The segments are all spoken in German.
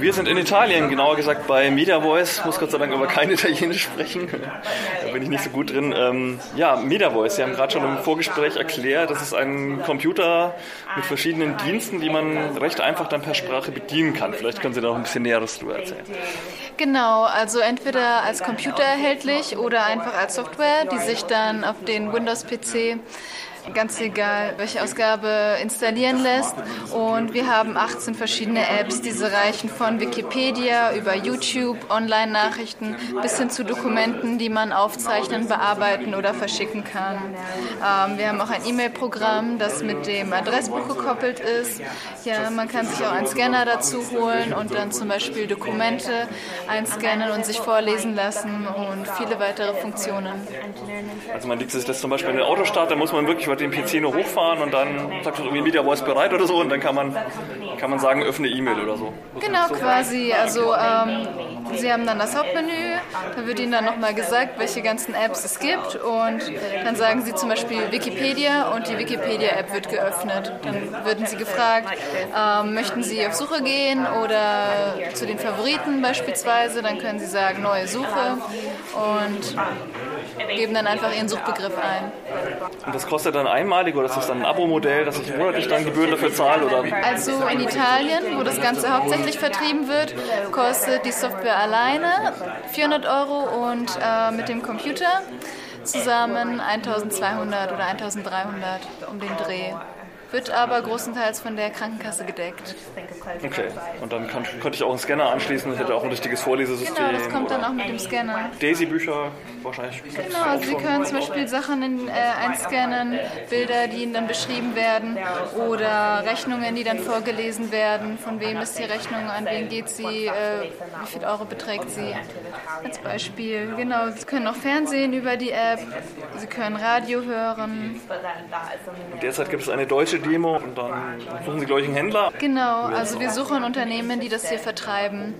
Wir sind in Italien, genauer gesagt bei Media Voice. Muss Gott sei Dank aber kein Italienisch sprechen. da bin ich nicht so gut drin. Ähm, ja, Media Voice. Sie haben gerade schon im Vorgespräch erklärt, das ist ein Computer mit verschiedenen Diensten, die man recht einfach dann per Sprache bedienen kann. Vielleicht können Sie da noch ein bisschen Näheres drüber erzählen. Genau, also entweder als Computer erhältlich oder einfach als Software, die sich dann auf den Windows-PC ganz egal, welche Ausgabe installieren lässt. Und wir haben 18 verschiedene Apps. Diese reichen von Wikipedia über YouTube, Online-Nachrichten bis hin zu Dokumenten, die man aufzeichnen, bearbeiten oder verschicken kann. Ähm, wir haben auch ein E-Mail-Programm, das mit dem Adressbuch gekoppelt ist. Ja, man kann sich auch einen Scanner dazu holen und dann zum Beispiel Dokumente einscannen und sich vorlesen lassen und viele weitere Funktionen. Also man liegt sich das zum Beispiel in den Autostart, da muss man wirklich den PC nur hochfahren und dann sagt man irgendwie Media Voice bereit oder so und dann kann man, kann man sagen, öffne E-Mail oder so. Genau, quasi. Also ähm, Sie haben dann das Hauptmenü, da wird Ihnen dann nochmal gesagt, welche ganzen Apps es gibt und dann sagen Sie zum Beispiel Wikipedia und die Wikipedia-App wird geöffnet. Dann würden Sie gefragt, ähm, möchten Sie auf Suche gehen oder zu den Favoriten beispielsweise, dann können Sie sagen neue Suche und geben dann einfach Ihren Suchbegriff ein. Und das kostet dann einmalig oder ist das dann ein Abo-Modell, dass ich monatlich dann Gebühren dafür zahle? Oder? Also in Italien, wo das Ganze hauptsächlich vertrieben wird, kostet die Software alleine 400 Euro und äh, mit dem Computer zusammen 1200 oder 1300 um den Dreh wird aber großenteils von der Krankenkasse gedeckt. Okay, und dann kann, könnte ich auch einen Scanner anschließen, das hätte auch ein richtiges Vorlesesystem. Genau, das kommt dann auch mit dem Scanner. Daisy-Bücher wahrscheinlich. Genau, also Sie können zum Beispiel Sachen in, äh, einscannen, Bilder, die Ihnen dann beschrieben werden oder Rechnungen, die dann vorgelesen werden. Von wem ist die Rechnung, an wen geht sie, äh, wie viel Euro beträgt sie. Als Beispiel, genau. Sie können auch Fernsehen über die App, Sie können Radio hören. Und derzeit gibt es eine deutsche Demo und dann suchen Sie, glaube ich, einen Händler. Genau, also wir suchen Unternehmen, die das hier vertreiben.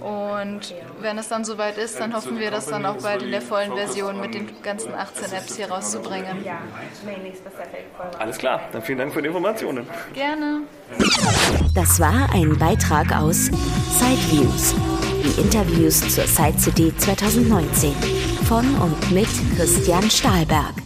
Und wenn es dann soweit ist, dann hoffen wir, das dann auch bald in der vollen Version mit den ganzen 18 Apps hier rauszubringen. Alles klar, dann vielen Dank für die Informationen. Gerne. Das war ein Beitrag aus Sideviews, die Interviews zur Side City 2019 von und mit Christian Stahlberg.